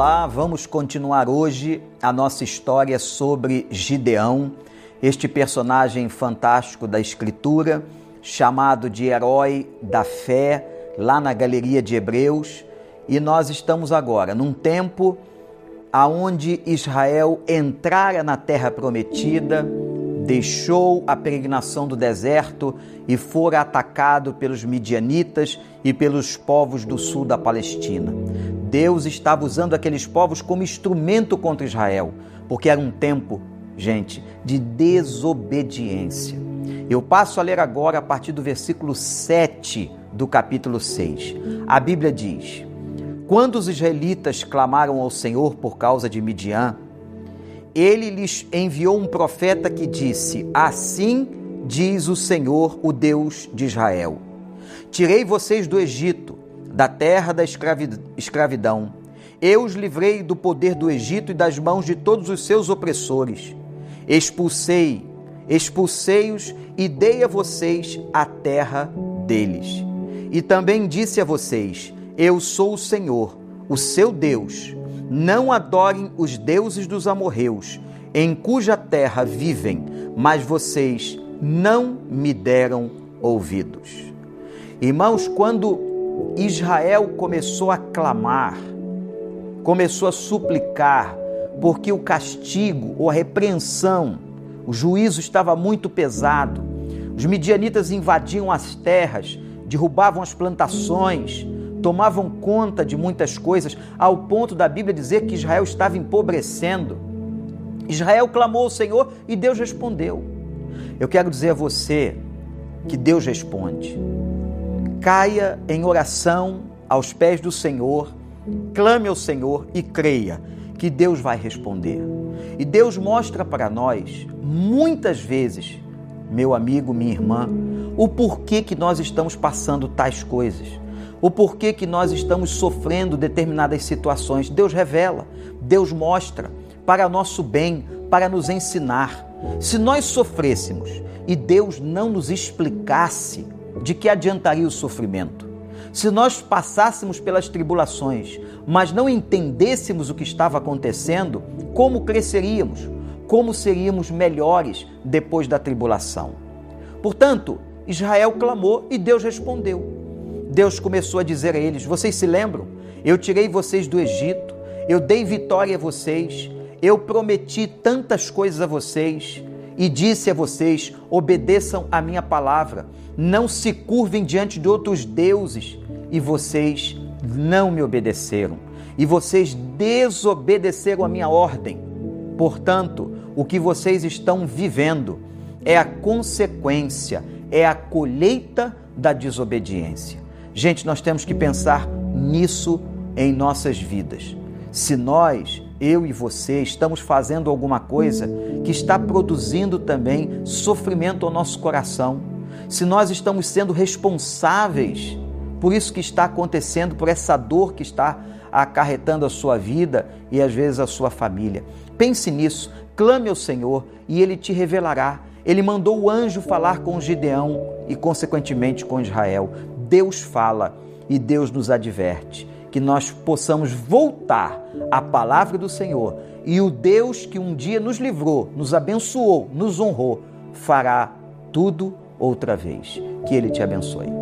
Olá, vamos continuar hoje a nossa história sobre Gideão, este personagem fantástico da Escritura, chamado de herói da fé, lá na galeria de Hebreus, e nós estamos agora num tempo aonde Israel entrara na terra prometida, deixou a peregrinação do deserto e fora atacado pelos midianitas e pelos povos do sul da Palestina. Deus estava usando aqueles povos como instrumento contra Israel, porque era um tempo, gente, de desobediência. Eu passo a ler agora a partir do versículo 7 do capítulo 6. A Bíblia diz: Quando os israelitas clamaram ao Senhor por causa de Midian, ele lhes enviou um profeta que disse: Assim diz o Senhor, o Deus de Israel: Tirei vocês do Egito da terra da escravidão. Eu os livrei do poder do Egito e das mãos de todos os seus opressores. Expulsei, expulsei-os e dei a vocês a terra deles. E também disse a vocês: Eu sou o Senhor, o seu Deus. Não adorem os deuses dos amorreus, em cuja terra vivem, mas vocês não me deram ouvidos. Irmãos, quando Israel começou a clamar, começou a suplicar, porque o castigo ou a repreensão, o juízo estava muito pesado. Os midianitas invadiam as terras, derrubavam as plantações, tomavam conta de muitas coisas, ao ponto da Bíblia dizer que Israel estava empobrecendo. Israel clamou ao Senhor e Deus respondeu. Eu quero dizer a você que Deus responde caia em oração aos pés do Senhor, clame ao Senhor e creia que Deus vai responder. E Deus mostra para nós, muitas vezes, meu amigo, minha irmã, o porquê que nós estamos passando tais coisas, o porquê que nós estamos sofrendo determinadas situações. Deus revela, Deus mostra para nosso bem, para nos ensinar. Se nós sofrêssemos e Deus não nos explicasse de que adiantaria o sofrimento? Se nós passássemos pelas tribulações, mas não entendêssemos o que estava acontecendo, como cresceríamos? Como seríamos melhores depois da tribulação? Portanto, Israel clamou e Deus respondeu. Deus começou a dizer a eles: Vocês se lembram? Eu tirei vocês do Egito, eu dei vitória a vocês, eu prometi tantas coisas a vocês e disse a vocês: obedeçam a minha palavra não se curvem diante de outros deuses, e vocês não me obedeceram, e vocês desobedeceram a minha ordem. Portanto, o que vocês estão vivendo é a consequência, é a colheita da desobediência. Gente, nós temos que pensar nisso em nossas vidas. Se nós, eu e você, estamos fazendo alguma coisa que está produzindo também sofrimento ao nosso coração, se nós estamos sendo responsáveis por isso que está acontecendo, por essa dor que está acarretando a sua vida e às vezes a sua família. Pense nisso, clame ao Senhor e ele te revelará. Ele mandou o anjo falar com Gideão e, consequentemente, com Israel. Deus fala e Deus nos adverte que nós possamos voltar à palavra do Senhor e o Deus que um dia nos livrou, nos abençoou, nos honrou, fará tudo outra vez. Que Ele te abençoe.